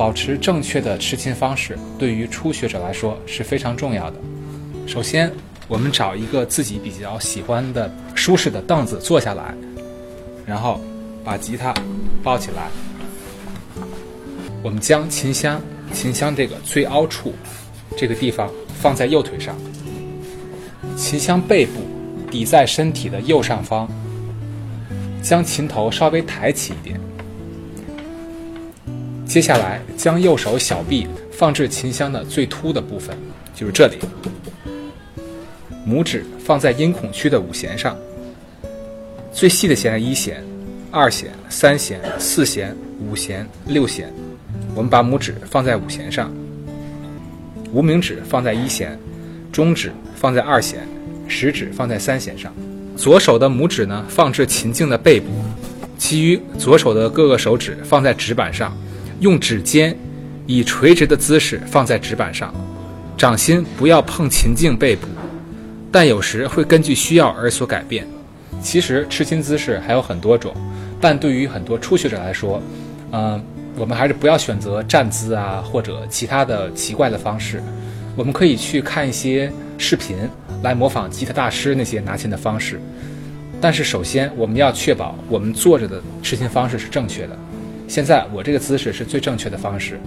保持正确的持琴方式，对于初学者来说是非常重要的。首先，我们找一个自己比较喜欢的、舒适的凳子坐下来，然后把吉他抱起来。我们将琴箱，琴箱这个最凹处这个地方放在右腿上，琴箱背部抵在身体的右上方，将琴头稍微抬起一点。接下来，将右手小臂放置琴箱的最凸的部分，就是这里。拇指放在音孔区的五弦上，最细的弦是一弦、二弦、三弦、四弦、五弦、六弦。我们把拇指放在五弦上，无名指放在一弦，中指放在二弦，食指放在三弦上。左手的拇指呢，放置琴颈的背部，其余左手的各个手指放在指板上。用指尖以垂直的姿势放在指板上，掌心不要碰琴颈背部，但有时会根据需要而所改变。其实持琴姿势还有很多种，但对于很多初学者来说，嗯，我们还是不要选择站姿啊或者其他的奇怪的方式。我们可以去看一些视频来模仿吉他大师那些拿琴的方式，但是首先我们要确保我们坐着的持琴方式是正确的。现在我这个姿势是最正确的方式，